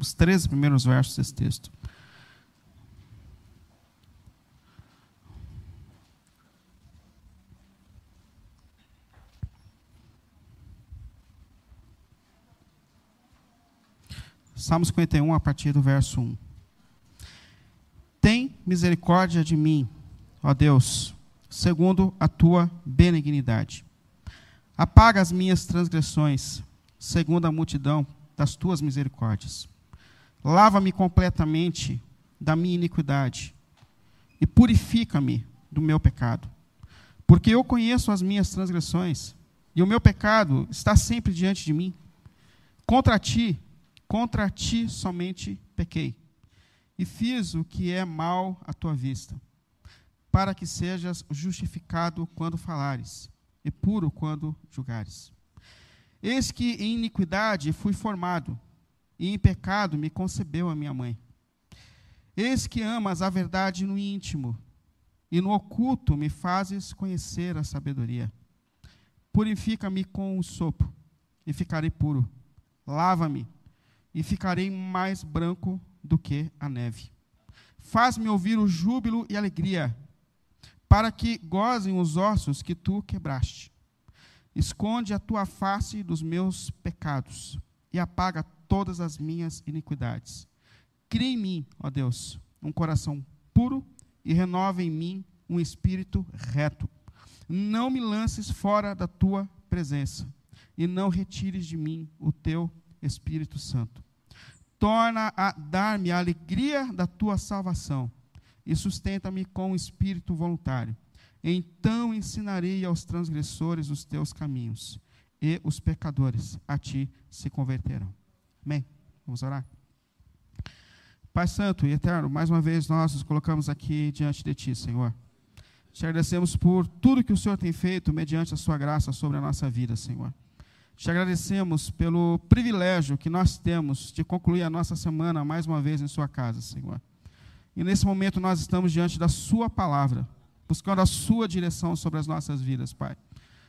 os 13 primeiros versos desse texto. Salmo 51, a partir do verso 1. Tem misericórdia de mim, ó Deus, segundo a tua benignidade. Apaga as minhas transgressões, segundo a multidão das tuas misericórdias. Lava-me completamente da minha iniquidade e purifica-me do meu pecado. Porque eu conheço as minhas transgressões e o meu pecado está sempre diante de mim. Contra ti, contra ti somente pequei e fiz o que é mal à tua vista, para que sejas justificado quando falares e puro quando julgares. Eis que em iniquidade fui formado, e em pecado me concebeu a minha mãe. Eis que amas a verdade no íntimo, e no oculto me fazes conhecer a sabedoria. Purifica-me com o sopro, e ficarei puro. Lava-me, e ficarei mais branco do que a neve. Faz-me ouvir o júbilo e alegria, para que gozem os ossos que tu quebraste. Esconde a tua face dos meus pecados e apaga todas as minhas iniquidades. Cria em mim, ó Deus, um coração puro e renova em mim um espírito reto. Não me lances fora da tua presença e não retires de mim o teu Espírito Santo. Torna a dar-me a alegria da tua salvação e sustenta-me com o espírito voluntário. Então ensinarei aos transgressores os teus caminhos, e os pecadores a ti se converterão. Amém? Vamos orar? Pai Santo e Eterno, mais uma vez nós nos colocamos aqui diante de Ti, Senhor. Te agradecemos por tudo que o Senhor tem feito mediante a Sua graça sobre a nossa vida, Senhor. Te agradecemos pelo privilégio que nós temos de concluir a nossa semana mais uma vez em Sua casa, Senhor. E nesse momento nós estamos diante da Sua palavra buscando a Sua direção sobre as nossas vidas, Pai.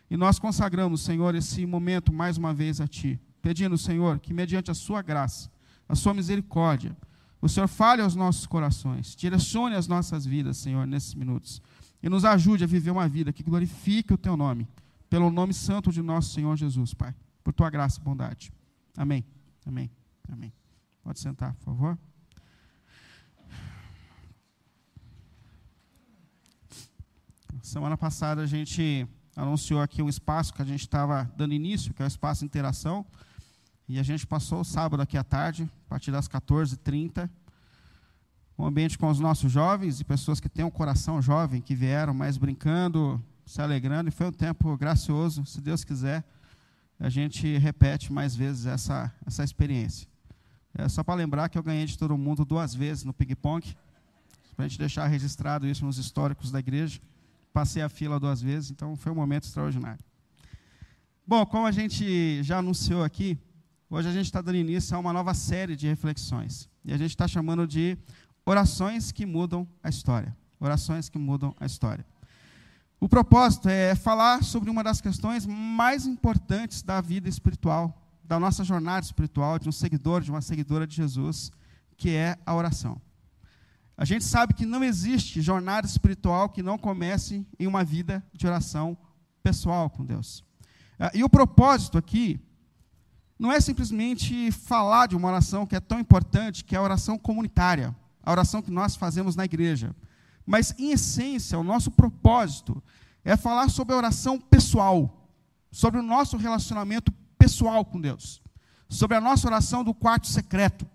E nós consagramos, Senhor, esse momento mais uma vez a Ti, pedindo, Senhor, que mediante a Sua graça, a Sua misericórdia, o Senhor fale aos nossos corações, direcione as nossas vidas, Senhor, nesses minutos, e nos ajude a viver uma vida que glorifique o Teu nome, pelo nome santo de nosso Senhor Jesus, Pai, por Tua graça e bondade. Amém. Amém. Amém. Pode sentar, por favor. Semana passada a gente anunciou aqui um espaço que a gente estava dando início, que é o espaço interação. E a gente passou o sábado aqui à tarde, a partir das 14h30, um ambiente com os nossos jovens e pessoas que têm um coração jovem, que vieram mais brincando, se alegrando. E foi um tempo gracioso, se Deus quiser. A gente repete mais vezes essa, essa experiência. É só para lembrar que eu ganhei de todo mundo duas vezes no ping-pong, para a gente deixar registrado isso nos históricos da igreja passei a fila duas vezes, então foi um momento extraordinário. Bom, como a gente já anunciou aqui, hoje a gente está dando início a uma nova série de reflexões. E a gente está chamando de Orações que Mudam a História. Orações que Mudam a História. O propósito é falar sobre uma das questões mais importantes da vida espiritual, da nossa jornada espiritual, de um seguidor, de uma seguidora de Jesus, que é a oração. A gente sabe que não existe jornada espiritual que não comece em uma vida de oração pessoal com Deus. Ah, e o propósito aqui não é simplesmente falar de uma oração que é tão importante, que é a oração comunitária, a oração que nós fazemos na igreja. Mas, em essência, o nosso propósito é falar sobre a oração pessoal, sobre o nosso relacionamento pessoal com Deus, sobre a nossa oração do quarto secreto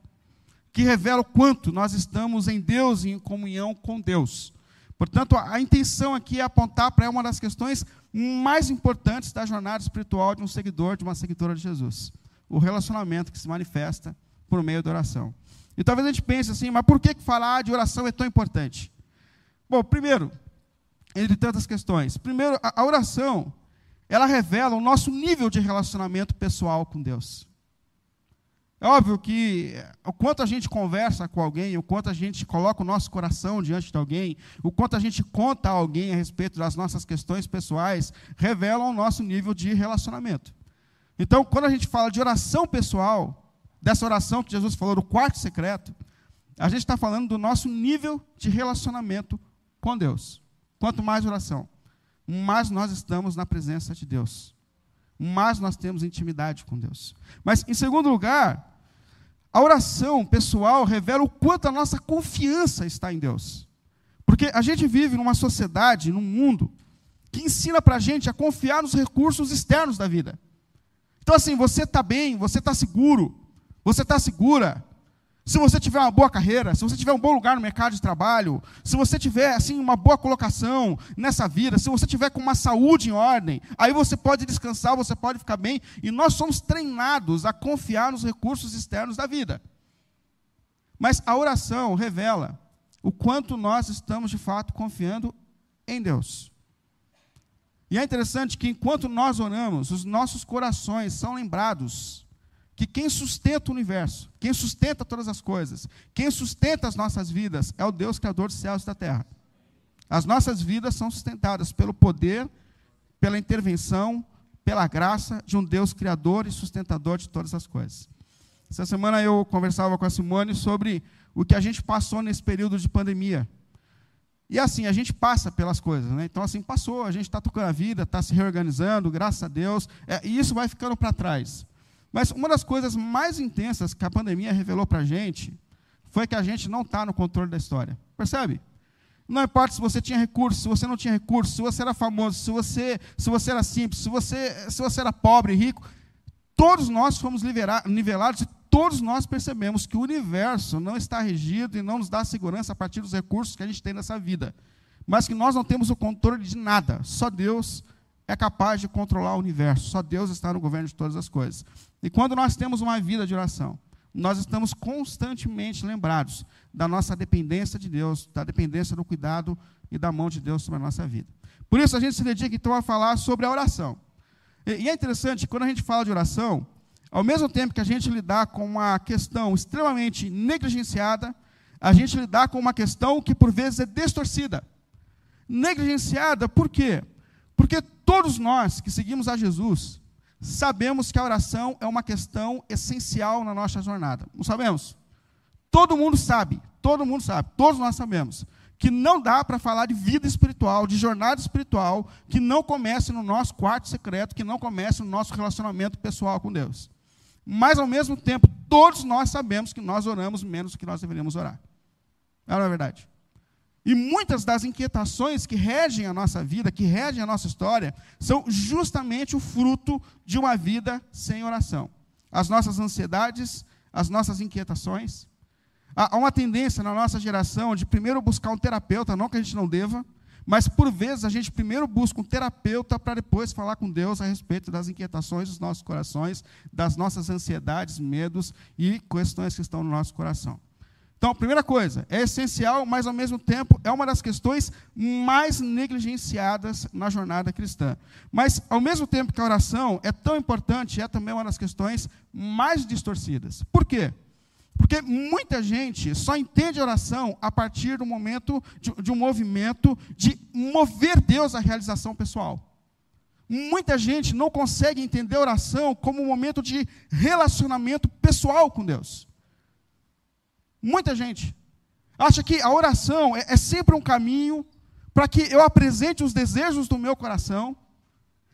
que revela o quanto nós estamos em Deus e em comunhão com Deus. Portanto, a intenção aqui é apontar para uma das questões mais importantes da jornada espiritual de um seguidor, de uma seguidora de Jesus: o relacionamento que se manifesta por meio da oração. E talvez a gente pense assim, mas por que falar de oração é tão importante? Bom, primeiro, entre tantas questões, primeiro, a oração, ela revela o nosso nível de relacionamento pessoal com Deus. É óbvio que o quanto a gente conversa com alguém, o quanto a gente coloca o nosso coração diante de alguém, o quanto a gente conta a alguém a respeito das nossas questões pessoais, revelam o nosso nível de relacionamento. Então, quando a gente fala de oração pessoal, dessa oração que Jesus falou, do quarto secreto, a gente está falando do nosso nível de relacionamento com Deus. Quanto mais oração, mais nós estamos na presença de Deus, mais nós temos intimidade com Deus. Mas, em segundo lugar, a oração pessoal revela o quanto a nossa confiança está em Deus. Porque a gente vive numa sociedade, num mundo, que ensina para a gente a confiar nos recursos externos da vida. Então, assim, você está bem, você está seguro, você está segura. Se você tiver uma boa carreira, se você tiver um bom lugar no mercado de trabalho, se você tiver assim uma boa colocação nessa vida, se você tiver com uma saúde em ordem, aí você pode descansar, você pode ficar bem, e nós somos treinados a confiar nos recursos externos da vida. Mas a oração revela o quanto nós estamos de fato confiando em Deus. E é interessante que enquanto nós oramos, os nossos corações são lembrados que quem sustenta o universo, quem sustenta todas as coisas, quem sustenta as nossas vidas é o Deus Criador dos céus e da terra. As nossas vidas são sustentadas pelo poder, pela intervenção, pela graça de um Deus Criador e sustentador de todas as coisas. Essa semana eu conversava com a Simone sobre o que a gente passou nesse período de pandemia. E assim, a gente passa pelas coisas, né? Então, assim, passou, a gente está tocando a vida, está se reorganizando, graças a Deus, é, e isso vai ficando para trás. Mas uma das coisas mais intensas que a pandemia revelou para a gente foi que a gente não está no controle da história. Percebe? Não importa se você tinha recurso, se você não tinha recurso, se você era famoso, se você, se você era simples, se você, se você era pobre, rico, todos nós fomos nivelados e todos nós percebemos que o universo não está regido e não nos dá segurança a partir dos recursos que a gente tem nessa vida. Mas que nós não temos o controle de nada. Só Deus é capaz de controlar o universo. Só Deus está no governo de todas as coisas. E quando nós temos uma vida de oração, nós estamos constantemente lembrados da nossa dependência de Deus, da dependência do cuidado e da mão de Deus sobre a nossa vida. Por isso a gente se dedica então a falar sobre a oração. E é interessante, quando a gente fala de oração, ao mesmo tempo que a gente lidar com uma questão extremamente negligenciada, a gente lidar com uma questão que por vezes é distorcida. Negligenciada por quê? Porque todos nós que seguimos a Jesus sabemos que a oração é uma questão essencial na nossa jornada. Não sabemos? Todo mundo sabe, todo mundo sabe, todos nós sabemos que não dá para falar de vida espiritual, de jornada espiritual, que não comece no nosso quarto secreto, que não comece no nosso relacionamento pessoal com Deus. Mas, ao mesmo tempo, todos nós sabemos que nós oramos menos do que nós deveríamos orar. Não é verdade? E muitas das inquietações que regem a nossa vida, que regem a nossa história, são justamente o fruto de uma vida sem oração. As nossas ansiedades, as nossas inquietações. Há uma tendência na nossa geração de primeiro buscar um terapeuta, não que a gente não deva, mas por vezes a gente primeiro busca um terapeuta para depois falar com Deus a respeito das inquietações dos nossos corações, das nossas ansiedades, medos e questões que estão no nosso coração. Então, primeira coisa, é essencial, mas ao mesmo tempo é uma das questões mais negligenciadas na jornada cristã. Mas, ao mesmo tempo que a oração é tão importante, é também uma das questões mais distorcidas. Por quê? Porque muita gente só entende a oração a partir do momento de, de um movimento de mover Deus à realização pessoal. Muita gente não consegue entender a oração como um momento de relacionamento pessoal com Deus. Muita gente acha que a oração é, é sempre um caminho para que eu apresente os desejos do meu coração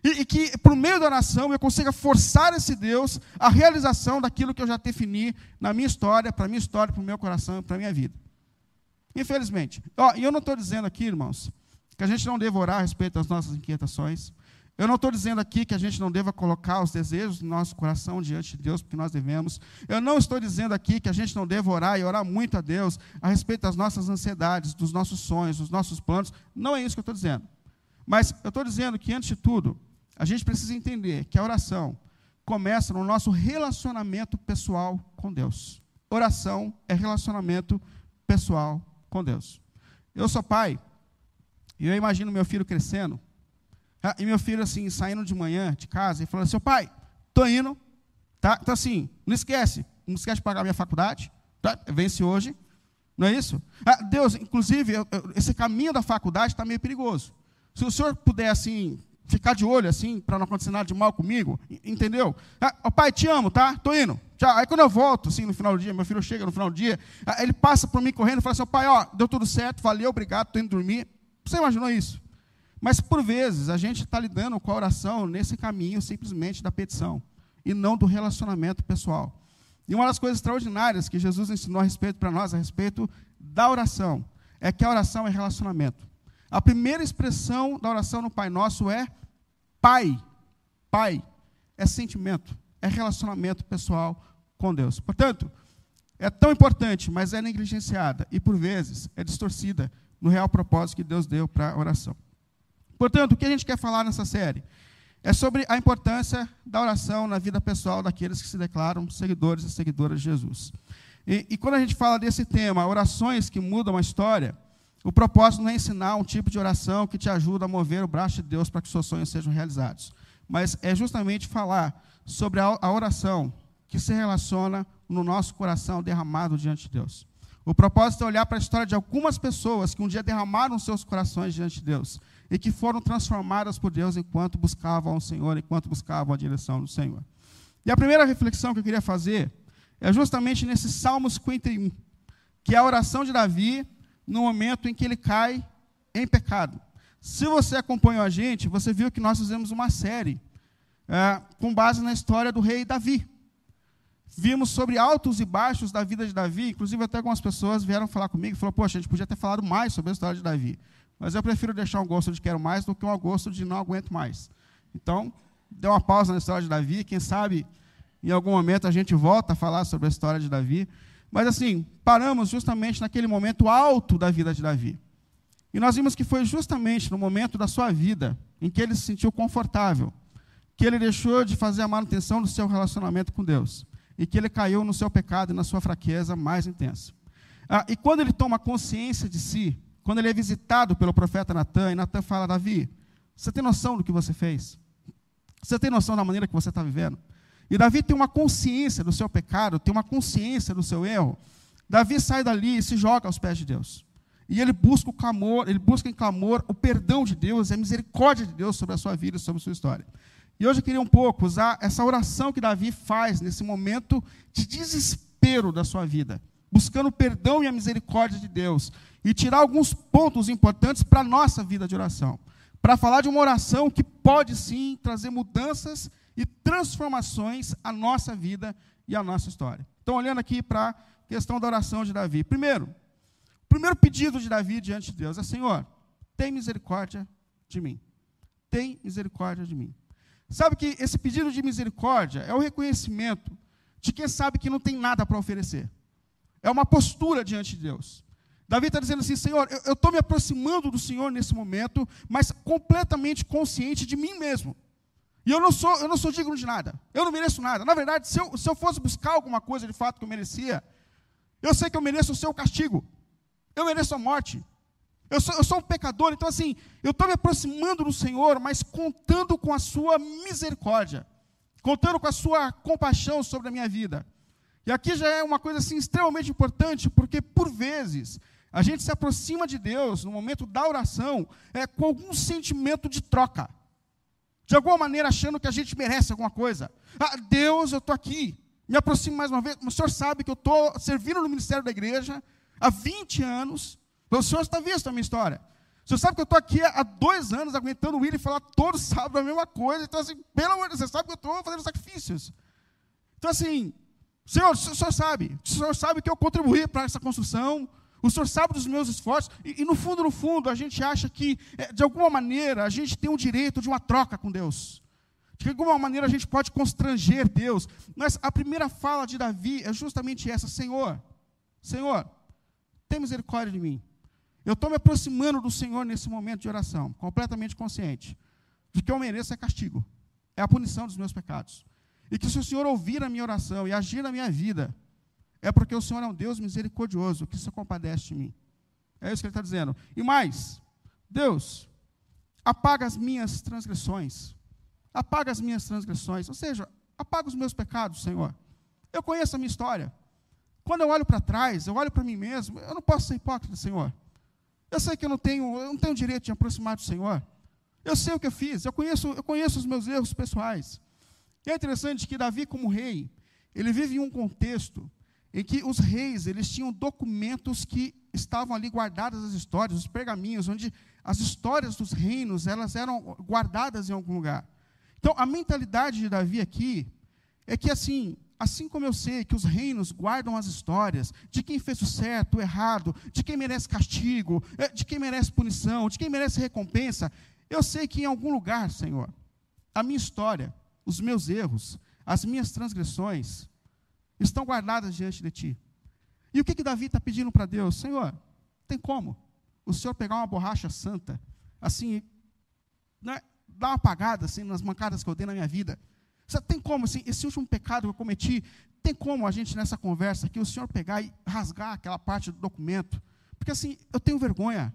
e, e, que, por meio da oração, eu consiga forçar esse Deus à realização daquilo que eu já defini na minha história, para a minha história, para o meu coração para a minha vida. Infelizmente. e eu não estou dizendo aqui, irmãos, que a gente não deva orar a respeito das nossas inquietações. Eu não estou dizendo aqui que a gente não deva colocar os desejos do nosso coração diante de Deus, porque nós devemos. Eu não estou dizendo aqui que a gente não deva orar e orar muito a Deus a respeito das nossas ansiedades, dos nossos sonhos, dos nossos planos. Não é isso que eu estou dizendo. Mas eu estou dizendo que, antes de tudo, a gente precisa entender que a oração começa no nosso relacionamento pessoal com Deus. Oração é relacionamento pessoal com Deus. Eu sou pai, e eu imagino meu filho crescendo ah, e meu filho, assim, saindo de manhã de casa e falando assim, pai, estou indo, tá? Então, assim, não esquece, não esquece de pagar minha faculdade, tá? Vence hoje, não é isso? Ah, Deus, inclusive, eu, eu, esse caminho da faculdade está meio perigoso. Se o senhor puder, assim, ficar de olho, assim, para não acontecer nada de mal comigo, entendeu? Ah, oh, pai, te amo, tá? Estou indo, Tchau. Aí quando eu volto, assim, no final do dia, meu filho chega no final do dia, ele passa por mim correndo e fala assim, pai, ó, deu tudo certo, valeu, obrigado, estou indo dormir. Você imaginou isso? Mas, por vezes, a gente está lidando com a oração nesse caminho simplesmente da petição, e não do relacionamento pessoal. E uma das coisas extraordinárias que Jesus ensinou a respeito para nós, a respeito da oração, é que a oração é relacionamento. A primeira expressão da oração no Pai Nosso é Pai. Pai é sentimento, é relacionamento pessoal com Deus. Portanto, é tão importante, mas é negligenciada e, por vezes, é distorcida no real propósito que Deus deu para a oração. Portanto, o que a gente quer falar nessa série é sobre a importância da oração na vida pessoal daqueles que se declaram seguidores e seguidoras de Jesus. E, e quando a gente fala desse tema, orações que mudam a história, o propósito não é ensinar um tipo de oração que te ajuda a mover o braço de Deus para que seus sonhos sejam realizados, mas é justamente falar sobre a, a oração que se relaciona no nosso coração derramado diante de Deus. O propósito é olhar para a história de algumas pessoas que um dia derramaram seus corações diante de Deus e que foram transformadas por Deus enquanto buscavam o Senhor, enquanto buscavam a direção do Senhor. E a primeira reflexão que eu queria fazer é justamente nesse Salmo 51, que é a oração de Davi no momento em que ele cai em pecado. Se você acompanhou a gente, você viu que nós fizemos uma série é, com base na história do rei Davi. Vimos sobre altos e baixos da vida de Davi, inclusive até algumas pessoas vieram falar comigo e falaram, poxa, a gente podia ter falado mais sobre a história de Davi. Mas eu prefiro deixar um gosto de quero mais do que um gosto de não aguento mais. Então, deu uma pausa na história de Davi, quem sabe em algum momento a gente volta a falar sobre a história de Davi. Mas assim, paramos justamente naquele momento alto da vida de Davi. E nós vimos que foi justamente no momento da sua vida em que ele se sentiu confortável, que ele deixou de fazer a manutenção do seu relacionamento com Deus e que ele caiu no seu pecado e na sua fraqueza mais intensa. Ah, e quando ele toma consciência de si, quando ele é visitado pelo profeta Natan, e Natan fala: Davi, você tem noção do que você fez? Você tem noção da maneira que você está vivendo? E Davi tem uma consciência do seu pecado, tem uma consciência do seu erro. Davi sai dali e se joga aos pés de Deus. E ele busca o clamor, ele busca em clamor o perdão de Deus, a misericórdia de Deus sobre a sua vida e sobre a sua história. E hoje eu queria um pouco usar essa oração que Davi faz nesse momento de desespero da sua vida, buscando o perdão e a misericórdia de Deus, e tirar alguns pontos importantes para a nossa vida de oração, para falar de uma oração que pode sim trazer mudanças e transformações à nossa vida e à nossa história. Então, olhando aqui para a questão da oração de Davi. Primeiro, o primeiro pedido de Davi diante de Deus é: Senhor, tem misericórdia de mim. Tem misericórdia de mim. Sabe que esse pedido de misericórdia é o reconhecimento de quem sabe que não tem nada para oferecer. É uma postura diante de Deus. Davi está dizendo assim: Senhor, eu estou me aproximando do Senhor nesse momento, mas completamente consciente de mim mesmo. E eu não sou, eu não sou digno de nada. Eu não mereço nada. Na verdade, se eu, se eu fosse buscar alguma coisa de fato que eu merecia, eu sei que eu mereço o seu castigo. Eu mereço a morte. Eu sou, eu sou um pecador, então assim, eu estou me aproximando do Senhor, mas contando com a sua misericórdia, contando com a sua compaixão sobre a minha vida. E aqui já é uma coisa assim extremamente importante, porque por vezes a gente se aproxima de Deus no momento da oração é, com algum sentimento de troca de alguma maneira achando que a gente merece alguma coisa. Ah, Deus, eu estou aqui, me aproximo mais uma vez. O senhor sabe que eu estou servindo no ministério da igreja há 20 anos. O senhor está visto a minha história. O senhor sabe que eu estou aqui há dois anos aguentando o William falar todo sábado a mesma coisa. Então, assim, pelo amor de Deus, você sabe que eu estou fazendo sacrifícios. Então, assim, Senhor, o senhor sabe, o senhor sabe que eu contribuí para essa construção, o Senhor sabe dos meus esforços, e, e, no fundo, no fundo, a gente acha que, é, de alguma maneira, a gente tem o direito de uma troca com Deus. De alguma maneira a gente pode constranger Deus. Mas a primeira fala de Davi é justamente essa: Senhor, Senhor, tem misericórdia de mim. Eu estou me aproximando do Senhor nesse momento de oração, completamente consciente de que eu mereço é castigo, é a punição dos meus pecados. E que se o Senhor ouvir a minha oração e agir na minha vida, é porque o Senhor é um Deus misericordioso, que se compadece de mim. É isso que ele está dizendo. E mais, Deus, apaga as minhas transgressões. Apaga as minhas transgressões. Ou seja, apaga os meus pecados, Senhor. Eu conheço a minha história. Quando eu olho para trás, eu olho para mim mesmo, eu não posso ser hipócrita, Senhor. Eu sei que eu não tenho, eu não tenho direito de aproximar do Senhor. Eu sei o que eu fiz, eu conheço, eu conheço os meus erros pessoais. E é interessante que Davi, como rei, ele vive em um contexto em que os reis, eles tinham documentos que estavam ali guardadas as histórias, os pergaminhos, onde as histórias dos reinos, elas eram guardadas em algum lugar. Então, a mentalidade de Davi aqui é que assim, assim como eu sei que os reinos guardam as histórias de quem fez o certo, o errado, de quem merece castigo, eh, de quem merece punição, de quem merece recompensa, eu sei que em algum lugar, Senhor, a minha história, os meus erros, as minhas transgressões, estão guardadas diante de ti. E o que, que Davi está pedindo para Deus? Senhor, tem como o Senhor pegar uma borracha santa, assim, né, dar uma apagada assim, nas mancadas que eu dei na minha vida? Você tem como, assim, esse último pecado que eu cometi, tem como a gente nessa conversa aqui, o Senhor pegar e rasgar aquela parte do documento? Porque assim, eu tenho vergonha.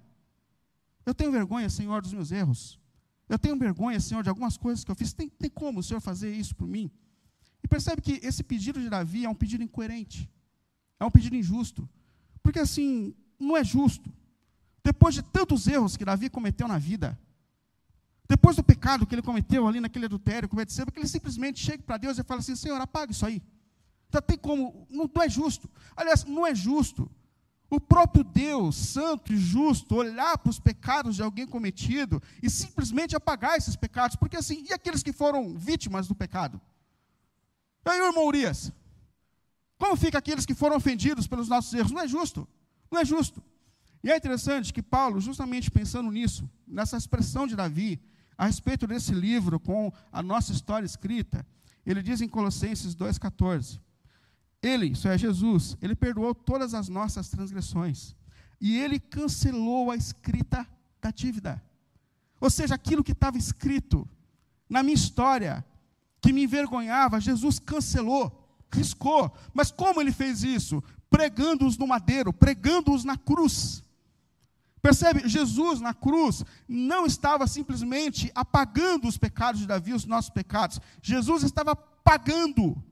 Eu tenho vergonha, Senhor, dos meus erros. Eu tenho vergonha, Senhor, de algumas coisas que eu fiz. Tem, tem como o Senhor fazer isso por mim? E percebe que esse pedido de Davi é um pedido incoerente. É um pedido injusto. Porque assim, não é justo. Depois de tantos erros que Davi cometeu na vida, depois do pecado que ele cometeu ali naquele adultério com que ele simplesmente chega para Deus e fala assim: Senhor, apaga isso aí. Então tem como, não, não é justo. Aliás, não é justo o próprio Deus, santo e justo, olhar para os pecados de alguém cometido e simplesmente apagar esses pecados, porque assim, e aqueles que foram vítimas do pecado? E aí, irmão Urias, como fica aqueles que foram ofendidos pelos nossos erros? Não é justo, não é justo. E é interessante que Paulo, justamente pensando nisso, nessa expressão de Davi, a respeito desse livro com a nossa história escrita, ele diz em Colossenses 2,14: Ele, isso é Jesus, ele perdoou todas as nossas transgressões, e ele cancelou a escrita da dívida. Ou seja, aquilo que estava escrito na minha história, que me envergonhava, Jesus cancelou, riscou. Mas como ele fez isso? Pregando-os no madeiro, pregando-os na cruz. Percebe? Jesus na cruz não estava simplesmente apagando os pecados de Davi, os nossos pecados. Jesus estava pagando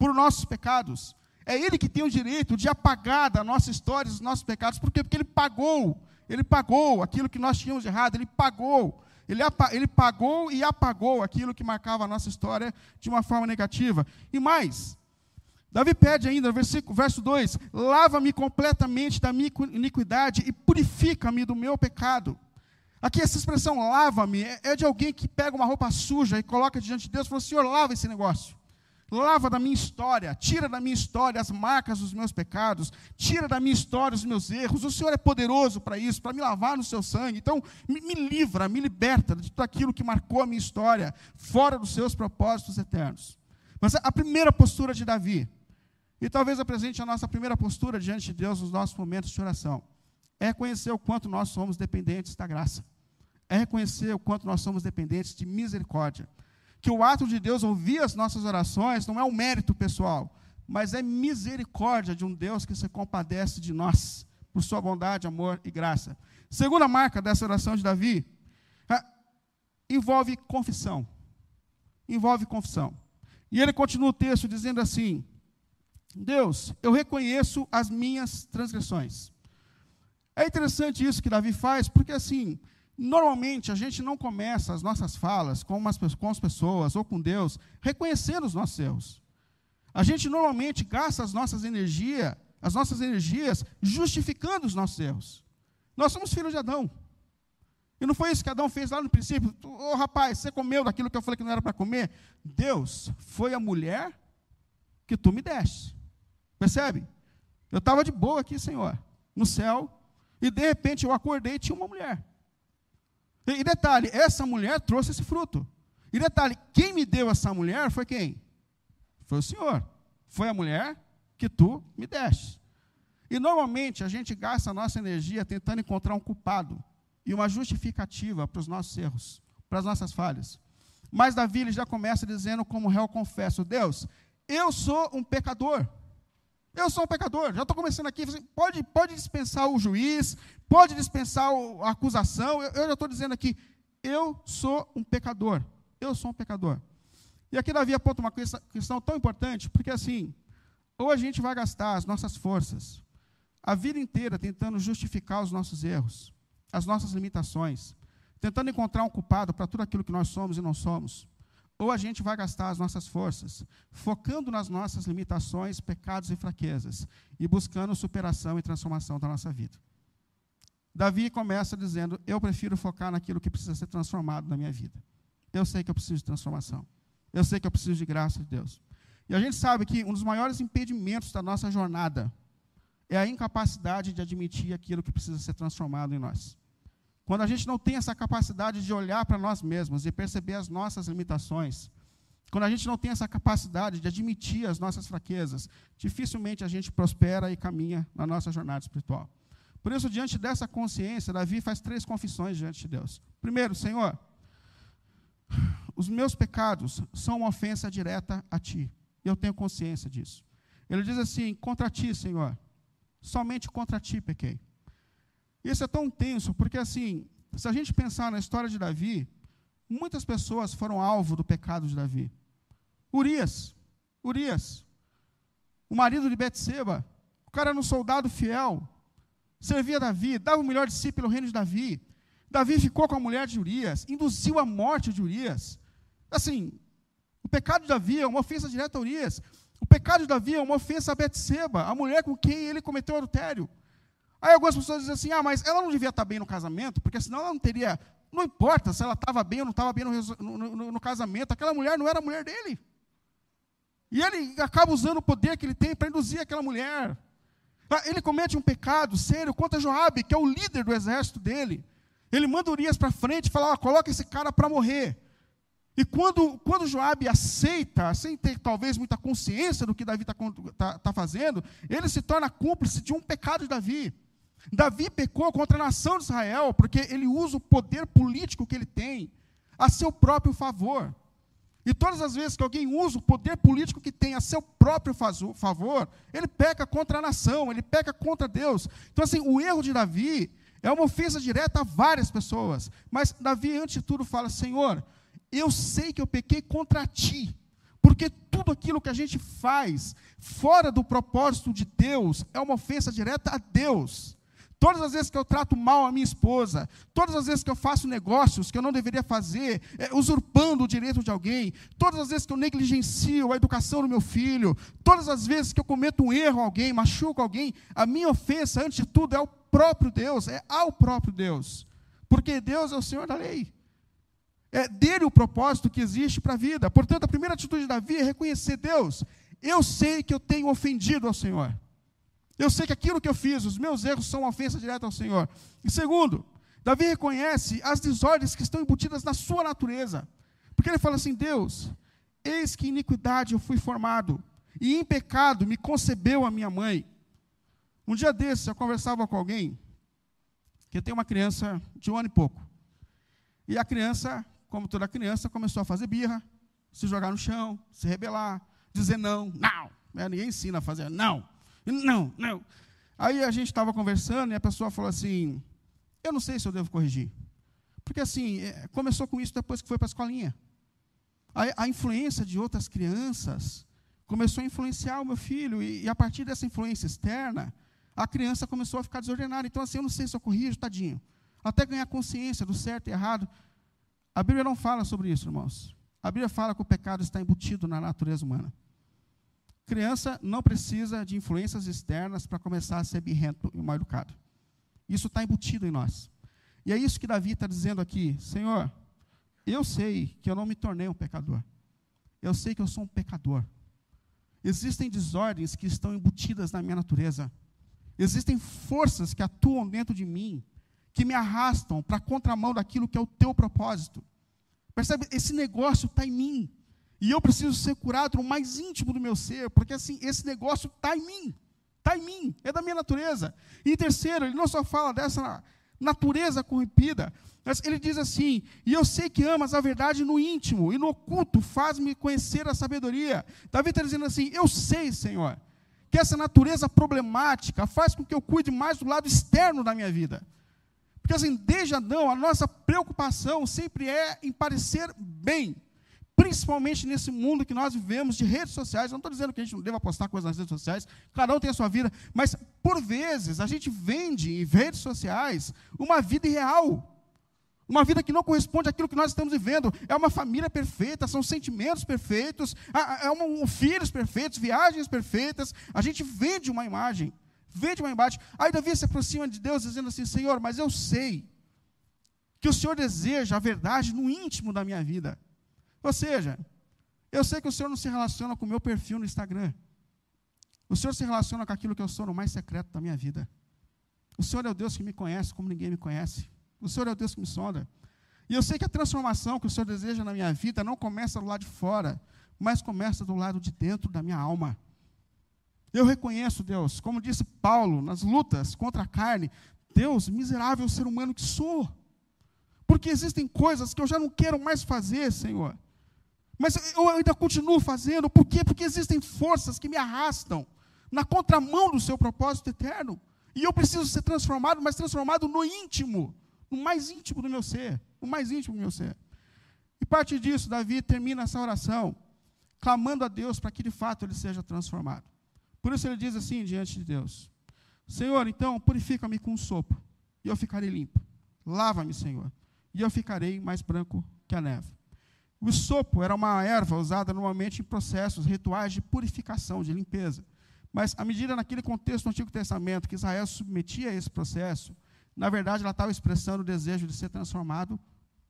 por nossos pecados. É Ele que tem o direito de apagar da nossa história os nossos pecados. Por quê? Porque Ele pagou. Ele pagou aquilo que nós tínhamos de errado. Ele pagou. Ele, ele pagou e apagou aquilo que marcava a nossa história de uma forma negativa. E mais, Davi pede ainda, versículo, verso 2: Lava-me completamente da minha iniquidade e purifica-me do meu pecado. Aqui essa expressão lava-me é, é de alguém que pega uma roupa suja e coloca diante de Deus e fala: Senhor, lava esse negócio. Lava da minha história, tira da minha história as marcas dos meus pecados, tira da minha história os meus erros. O Senhor é poderoso para isso, para me lavar no seu sangue. Então, me, me livra, me liberta de tudo aquilo que marcou a minha história, fora dos seus propósitos eternos. Mas a primeira postura de Davi, e talvez apresente a nossa primeira postura diante de Deus nos nossos momentos de oração, é reconhecer o quanto nós somos dependentes da graça, é reconhecer o quanto nós somos dependentes de misericórdia que o ato de Deus ouvir as nossas orações não é um mérito pessoal, mas é misericórdia de um Deus que se compadece de nós, por sua bondade, amor e graça. Segunda marca dessa oração de Davi é, envolve confissão. Envolve confissão. E ele continua o texto dizendo assim: Deus, eu reconheço as minhas transgressões. É interessante isso que Davi faz, porque assim, Normalmente, a gente não começa as nossas falas com, umas, com as pessoas ou com Deus reconhecendo os nossos erros. A gente normalmente gasta as nossas energias, as nossas energias justificando os nossos erros. Nós somos filhos de Adão. E não foi isso que Adão fez lá no princípio? Ô oh, rapaz, você comeu daquilo que eu falei que não era para comer? Deus foi a mulher que tu me deste. Percebe? Eu estava de boa aqui, Senhor, no céu, e de repente eu acordei e tinha uma mulher. E detalhe, essa mulher trouxe esse fruto. E detalhe, quem me deu essa mulher foi quem? Foi o Senhor. Foi a mulher que tu me deste. E normalmente a gente gasta a nossa energia tentando encontrar um culpado e uma justificativa para os nossos erros, para as nossas falhas. Mas Davi ele já começa dizendo, como réu confesso: Deus, eu sou um pecador. Eu sou um pecador. Já estou começando aqui. Pode, pode dispensar o juiz, pode dispensar a acusação. Eu, eu já estou dizendo aqui, eu sou um pecador. Eu sou um pecador. E aqui Davi aponta uma questão tão importante, porque assim, ou a gente vai gastar as nossas forças a vida inteira tentando justificar os nossos erros, as nossas limitações, tentando encontrar um culpado para tudo aquilo que nós somos e não somos, ou a gente vai gastar as nossas forças focando nas nossas limitações, pecados e fraquezas e buscando superação e transformação da nossa vida. Davi começa dizendo: Eu prefiro focar naquilo que precisa ser transformado na minha vida. Eu sei que eu preciso de transformação. Eu sei que eu preciso de graça de Deus. E a gente sabe que um dos maiores impedimentos da nossa jornada é a incapacidade de admitir aquilo que precisa ser transformado em nós. Quando a gente não tem essa capacidade de olhar para nós mesmos e perceber as nossas limitações, quando a gente não tem essa capacidade de admitir as nossas fraquezas, dificilmente a gente prospera e caminha na nossa jornada espiritual. Por isso, diante dessa consciência, Davi faz três confissões diante de Deus. Primeiro, Senhor, os meus pecados são uma ofensa direta a Ti. E eu tenho consciência disso. Ele diz assim: contra Ti, Senhor, somente contra Ti pequei. Isso é tão tenso, porque assim, se a gente pensar na história de Davi, muitas pessoas foram alvo do pecado de Davi. Urias, Urias, o marido de Betseba, o cara era um soldado fiel, servia Davi, dava o melhor de si pelo reino de Davi. Davi ficou com a mulher de Urias, induziu a morte de Urias. Assim, o pecado de Davi é uma ofensa direta a Urias. O pecado de Davi é uma ofensa a Betseba, a mulher com quem ele cometeu adultério. Aí algumas pessoas dizem assim: ah, mas ela não devia estar bem no casamento, porque senão ela não teria. Não importa se ela estava bem ou não estava bem no, no, no, casamento, aquela mulher não era mulher dele. E ele acaba usando o poder que ele tem para induzir aquela mulher. Ah, ele comete um pecado sério contra Joabe, que é o líder do exército dele. Ele manda Urias para frente e fala: ah, coloca esse cara para morrer. E quando, quando Joabe aceita, sem ter talvez muita consciência do que Davi está tá, tá fazendo, ele se torna cúmplice de um pecado de Davi. Davi pecou contra a nação de Israel, porque ele usa o poder político que ele tem a seu próprio favor. E todas as vezes que alguém usa o poder político que tem a seu próprio favor, ele peca contra a nação, ele peca contra Deus. Então, assim, o erro de Davi é uma ofensa direta a várias pessoas. Mas Davi, antes de tudo, fala: Senhor, eu sei que eu pequei contra ti. Porque tudo aquilo que a gente faz fora do propósito de Deus é uma ofensa direta a Deus. Todas as vezes que eu trato mal a minha esposa, todas as vezes que eu faço negócios que eu não deveria fazer, é, usurpando o direito de alguém, todas as vezes que eu negligencio a educação do meu filho, todas as vezes que eu cometo um erro a alguém, machuco alguém, a minha ofensa, antes de tudo, é ao próprio Deus, é ao próprio Deus. Porque Deus é o Senhor da lei. É dele o propósito que existe para a vida. Portanto, a primeira atitude de Davi é reconhecer Deus. Eu sei que eu tenho ofendido ao Senhor. Eu sei que aquilo que eu fiz, os meus erros são uma ofensa direta ao Senhor. E segundo, Davi reconhece as desordens que estão embutidas na sua natureza. Porque ele fala assim: Deus, eis que iniquidade eu fui formado, e em pecado me concebeu a minha mãe. Um dia desses eu conversava com alguém que tem uma criança de um ano e pouco. E a criança, como toda criança, começou a fazer birra, se jogar no chão, se rebelar, dizer não, não. Né, ninguém ensina a fazer não. Não, não. Aí a gente estava conversando e a pessoa falou assim: Eu não sei se eu devo corrigir. Porque assim, é, começou com isso depois que foi para a escolinha. A, a, influência de outras crianças começou a influenciar o meu filho, e, e, a partir dessa influência externa, a criança começou a ficar desordenada. Então, assim, eu não sei se eu corrijo, tadinho. Até ganhar consciência do certo e errado. A Bíblia não fala sobre isso, irmãos. A Bíblia fala que o pecado está embutido na natureza humana. Criança não precisa de influências externas para começar a ser birrento e mal educado. Isso está embutido em nós. E é isso que Davi está dizendo aqui: Senhor, eu sei que eu não me tornei um pecador. Eu sei que eu sou um pecador. Existem desordens que estão embutidas na minha natureza. Existem forças que atuam dentro de mim, que me arrastam para a contramão daquilo que é o teu propósito. Percebe? Esse negócio está em mim. E eu preciso ser curado no mais íntimo do meu ser, porque assim, esse negócio está em mim. Está em mim, é da minha natureza. E terceiro, ele não só fala dessa natureza corrompida, mas ele diz assim: E eu sei que amas a verdade no íntimo, e no oculto faz-me conhecer a sabedoria. Davi está dizendo assim: Eu sei, Senhor, que essa natureza problemática faz com que eu cuide mais do lado externo da minha vida. Porque assim, desde Adão, a nossa preocupação sempre é em parecer bem principalmente nesse mundo que nós vivemos de redes sociais. Eu não estou dizendo que a gente não deva postar coisas nas redes sociais, cada um tem a sua vida, mas por vezes a gente vende em redes sociais uma vida irreal, Uma vida que não corresponde àquilo que nós estamos vivendo. É uma família perfeita, são sentimentos perfeitos, é um, filhos perfeitos, viagens perfeitas. A gente vende uma imagem. Vende uma imagem. Aí Davi se aproxima de Deus dizendo assim: Senhor, mas eu sei que o Senhor deseja a verdade no íntimo da minha vida. Ou seja, eu sei que o Senhor não se relaciona com o meu perfil no Instagram. O Senhor se relaciona com aquilo que eu sou no mais secreto da minha vida. O Senhor é o Deus que me conhece como ninguém me conhece. O Senhor é o Deus que me sonda. E eu sei que a transformação que o Senhor deseja na minha vida não começa do lado de fora, mas começa do lado de dentro da minha alma. Eu reconheço, Deus, como disse Paulo, nas lutas contra a carne, Deus, miserável ser humano que sou. Porque existem coisas que eu já não quero mais fazer, Senhor. Mas eu ainda continuo fazendo. Por quê? Porque existem forças que me arrastam na contramão do seu propósito eterno. E eu preciso ser transformado, mas transformado no íntimo no mais íntimo do meu ser, no mais íntimo do meu ser. E parte disso, Davi termina essa oração clamando a Deus para que de fato ele seja transformado. Por isso ele diz assim diante de Deus: Senhor, então purifica-me com um sopro, e eu ficarei limpo. Lava-me, Senhor, e eu ficarei mais branco que a neve. O sopo era uma erva usada normalmente em processos rituais de purificação, de limpeza. Mas, à medida naquele contexto do Antigo Testamento que Israel submetia a esse processo, na verdade, ela estava expressando o desejo de ser transformado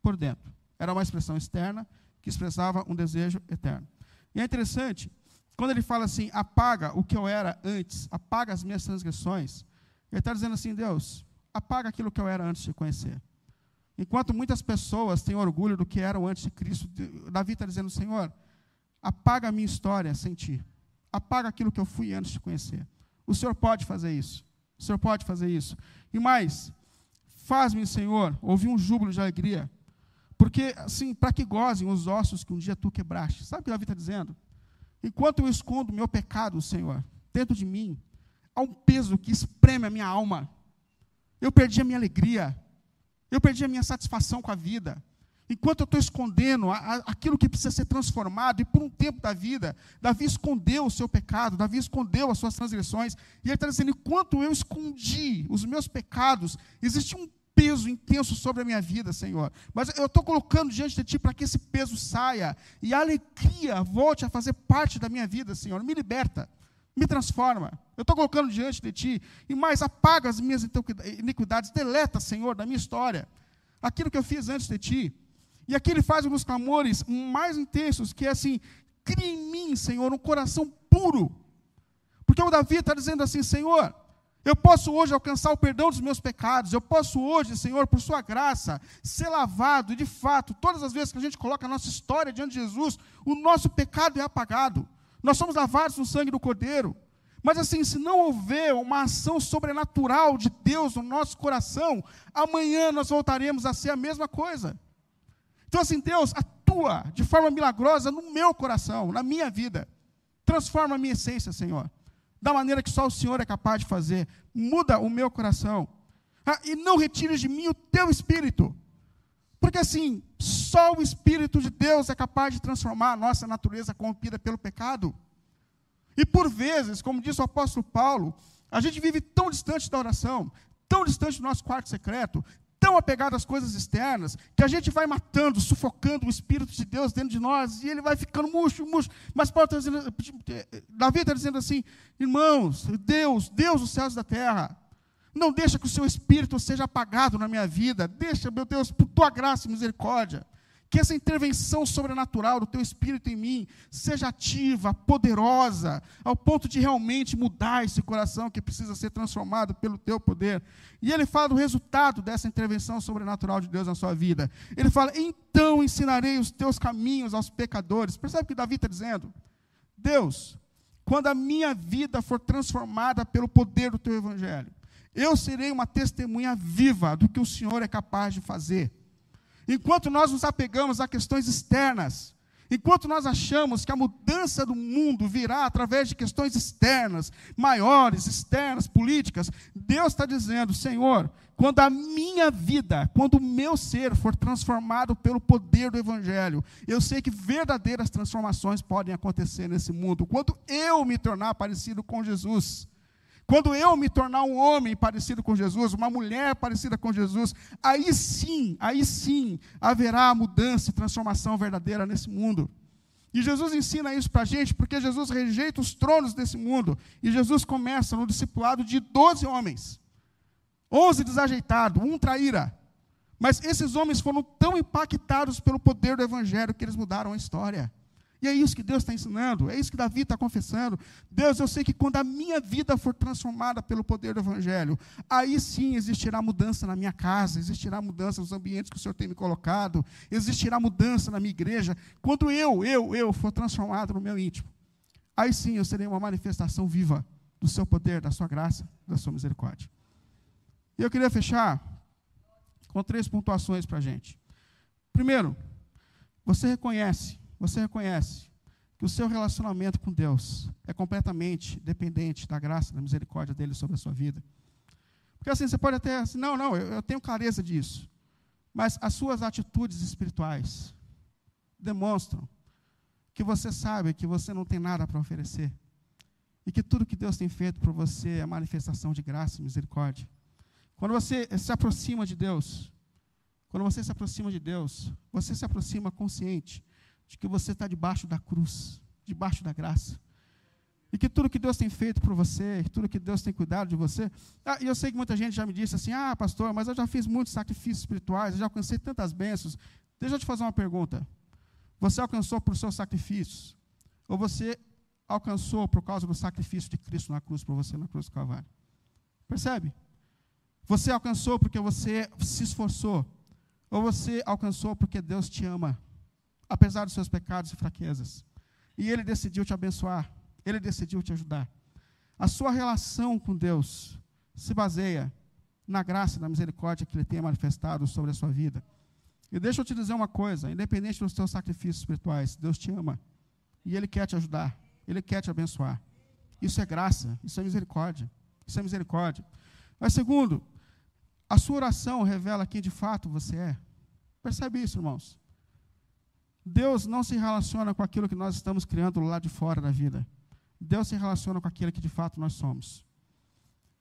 por dentro. Era uma expressão externa que expressava um desejo eterno. E é interessante, quando ele fala assim, apaga o que eu era antes, apaga as minhas transgressões, ele está dizendo assim, Deus, apaga aquilo que eu era antes de conhecer. Enquanto muitas pessoas têm orgulho do que eram antes de Cristo, Davi está dizendo, Senhor, apaga a minha história sem ti. Apaga aquilo que eu fui antes de conhecer. O Senhor pode fazer isso. O Senhor pode fazer isso. E mais, faz-me, Senhor, ouvir um júbilo de alegria. Porque, assim, para que gozem os ossos que um dia tu quebraste. Sabe o que Davi está dizendo? Enquanto eu escondo meu pecado, Senhor, dentro de mim, há um peso que espreme a minha alma. Eu perdi a minha alegria. Eu perdi a minha satisfação com a vida. Enquanto eu estou escondendo aquilo que precisa ser transformado, e por um tempo da vida, Davi escondeu o seu pecado, Davi escondeu as suas transgressões, e ele está dizendo: enquanto eu escondi os meus pecados, existe um peso intenso sobre a minha vida, Senhor. Mas eu estou colocando diante de Ti para que esse peso saia e a alegria volte a fazer parte da minha vida, Senhor. Me liberta, me transforma. Eu estou colocando diante de Ti, e mais, apaga as minhas iniquidades, deleta, Senhor, da minha história, aquilo que eu fiz antes de Ti. E aqui ele faz alguns clamores mais intensos, que é assim: cria em mim, Senhor, um coração puro. Porque o Davi está dizendo assim: Senhor, eu posso hoje alcançar o perdão dos meus pecados, eu posso hoje, Senhor, por Sua graça, ser lavado, e de fato, todas as vezes que a gente coloca a nossa história diante de Jesus, o nosso pecado é apagado. Nós somos lavados no sangue do Cordeiro. Mas assim, se não houver uma ação sobrenatural de Deus no nosso coração, amanhã nós voltaremos a ser a mesma coisa. Então, assim, Deus atua de forma milagrosa no meu coração, na minha vida. Transforma a minha essência, Senhor. Da maneira que só o Senhor é capaz de fazer. Muda o meu coração. Ah, e não retires de mim o teu espírito. Porque assim, só o Espírito de Deus é capaz de transformar a nossa natureza corrompida pelo pecado. E por vezes, como disse o apóstolo Paulo, a gente vive tão distante da oração, tão distante do nosso quarto secreto, tão apegado às coisas externas, que a gente vai matando, sufocando o Espírito de Deus dentro de nós, e ele vai ficando murcho, murcho. Mas Paulo está dizendo, Davi está dizendo assim, irmãos, Deus, Deus dos céus e da terra, não deixa que o seu Espírito seja apagado na minha vida, deixa, meu Deus, por tua graça e misericórdia, que essa intervenção sobrenatural do teu Espírito em mim seja ativa, poderosa, ao ponto de realmente mudar esse coração que precisa ser transformado pelo teu poder. E ele fala do resultado dessa intervenção sobrenatural de Deus na sua vida. Ele fala: então ensinarei os teus caminhos aos pecadores. Percebe o que Davi está dizendo? Deus, quando a minha vida for transformada pelo poder do teu evangelho, eu serei uma testemunha viva do que o Senhor é capaz de fazer. Enquanto nós nos apegamos a questões externas, enquanto nós achamos que a mudança do mundo virá através de questões externas, maiores, externas, políticas, Deus está dizendo: Senhor, quando a minha vida, quando o meu ser for transformado pelo poder do Evangelho, eu sei que verdadeiras transformações podem acontecer nesse mundo. Quando eu me tornar parecido com Jesus, Quando eu me tornar um homem parecido com Jesus, uma mulher parecida com Jesus, aí sim, aí sim haverá mudança e transformação verdadeira nesse mundo. E Jesus ensina isso para a gente porque Jesus rejeita os tronos desse mundo. E Jesus começa no discipulado de 12 homens. 11 desajeitados, um traíra. Mas esses homens foram tão impactados pelo poder do Evangelho que eles mudaram a história. E é isso que Deus está ensinando, é isso que Davi está confessando. Deus, eu sei que quando a minha vida for transformada pelo poder do Evangelho, aí sim existirá mudança na minha casa, existirá mudança nos ambientes que o Senhor tem me colocado, existirá mudança na minha igreja. Quando eu, eu, eu for transformado no meu íntimo, aí sim eu serei uma manifestação viva do seu poder, da sua graça, da sua misericórdia. E eu queria fechar com três pontuações para a gente. Primeiro, você reconhece você reconhece que o seu relacionamento com Deus é completamente dependente da graça, da misericórdia dele sobre a sua vida. Porque assim, você pode até, assim, não, não, eu, eu tenho clareza disso. Mas as suas atitudes espirituais demonstram que você sabe que você não tem nada para oferecer. E que tudo que Deus tem feito por você é manifestação de graça e misericórdia. Quando você se aproxima de Deus, quando você se aproxima de Deus, você se aproxima consciente de que você está debaixo da cruz, debaixo da graça. E que tudo que Deus tem feito por você, tudo que Deus tem cuidado de você. Ah, e eu sei que muita gente já me disse assim: ah, pastor, mas eu já fiz muitos sacrifícios espirituais, eu já alcancei tantas bênçãos. Deixa eu te fazer uma pergunta. Você alcançou por seus sacrifícios? Ou você alcançou por causa do sacrifício de Cristo na cruz, por você na cruz do Calvário? Percebe? Você alcançou porque você se esforçou? Ou você alcançou porque Deus te ama? Apesar dos seus pecados e fraquezas. E Ele decidiu te abençoar, Ele decidiu te ajudar. A sua relação com Deus se baseia na graça e na misericórdia que Ele tem manifestado sobre a sua vida. E deixa eu te dizer uma coisa: independente dos teus sacrifícios espirituais, Deus te ama e Ele quer te ajudar, Ele quer te abençoar. Isso é graça, isso é misericórdia, isso é misericórdia. Mas segundo, a sua oração revela quem de fato você é. Percebe isso, irmãos? Deus não se relaciona com aquilo que nós estamos criando lá de fora da vida. Deus se relaciona com aquilo que de fato nós somos.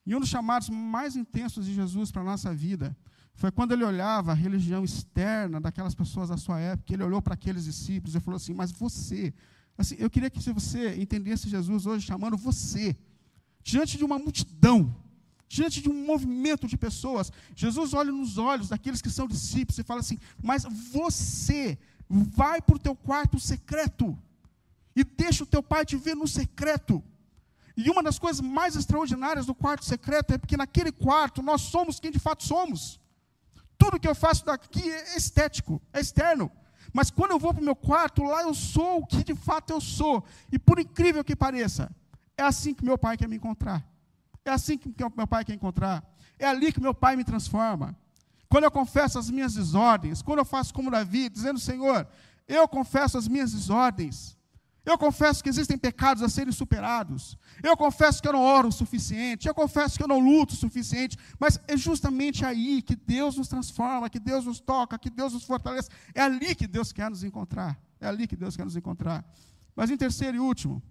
E um dos chamados mais intensos de Jesus para a nossa vida foi quando ele olhava a religião externa daquelas pessoas da sua época, ele olhou para aqueles discípulos e falou assim: Mas você, assim, eu queria que você entendesse Jesus hoje chamando você, diante de uma multidão, diante de um movimento de pessoas, Jesus olha nos olhos daqueles que são discípulos e fala assim: Mas você Vai para o teu quarto secreto e deixa o teu pai te ver no secreto. E uma das coisas mais extraordinárias do quarto secreto é porque naquele quarto nós somos quem de fato somos. Tudo que eu faço daqui é estético, é externo. Mas quando eu vou para o meu quarto, lá eu sou o que de fato eu sou. E por incrível que pareça, é assim que meu pai quer me encontrar. É assim que meu pai quer encontrar. É ali que meu pai me transforma. Quando eu confesso as minhas desordens, quando eu faço como Davi, dizendo, Senhor, eu confesso as minhas desordens. Eu confesso que existem pecados a serem superados. Eu confesso que eu não oro o suficiente. Eu confesso que eu não luto o suficiente. Mas é justamente aí que Deus nos transforma, que Deus nos toca, que Deus nos fortalece. É ali que Deus quer nos encontrar. É ali que Deus quer nos encontrar. Mas em terceiro e último,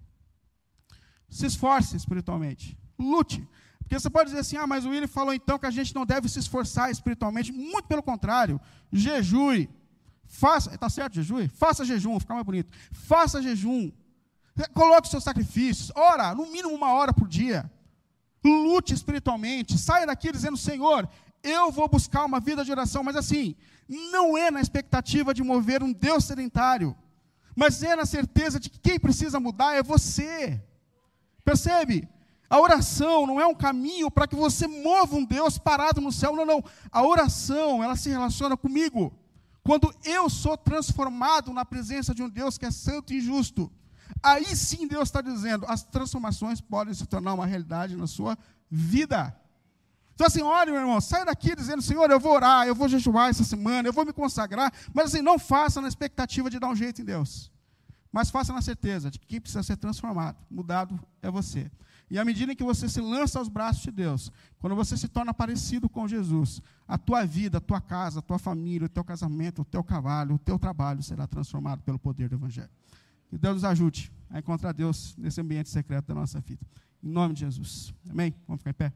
se esforce espiritualmente. Lute. Porque você pode dizer assim, ah, mas o William falou então que a gente não deve se esforçar espiritualmente. Muito pelo contrário. Jejue. Faça, está certo, jejue? Faça jejum, fica mais bonito. Faça jejum. Coloque os seus sacrifícios. Ora, no mínimo uma hora por dia. Lute espiritualmente. Saia daqui dizendo, Senhor, eu vou buscar uma vida de oração. Mas assim, não é na expectativa de mover um Deus sedentário. Mas é na certeza de que quem precisa mudar é você. Percebe? A oração não é um caminho para que você mova um Deus parado no céu, não, não. A oração, ela se relaciona comigo. Quando eu sou transformado na presença de um Deus que é santo e justo, aí sim Deus está dizendo, as transformações podem se tornar uma realidade na sua vida. Então, assim, olha, meu irmão, sai daqui dizendo, Senhor, eu vou orar, eu vou jejuar essa semana, eu vou me consagrar, mas assim, não faça na expectativa de dar um jeito em Deus. Mas faça na certeza de que quem precisa ser transformado, mudado, é você. E à medida que você se lança aos braços de Deus, quando você se torna parecido com Jesus, a tua vida, a tua casa, a tua família, o teu casamento, o teu cavalo, o teu trabalho será transformado pelo poder do Evangelho. Que Deus nos ajude a encontrar Deus nesse ambiente secreto da nossa vida. Em nome de Jesus. Amém? Vamos ficar em pé?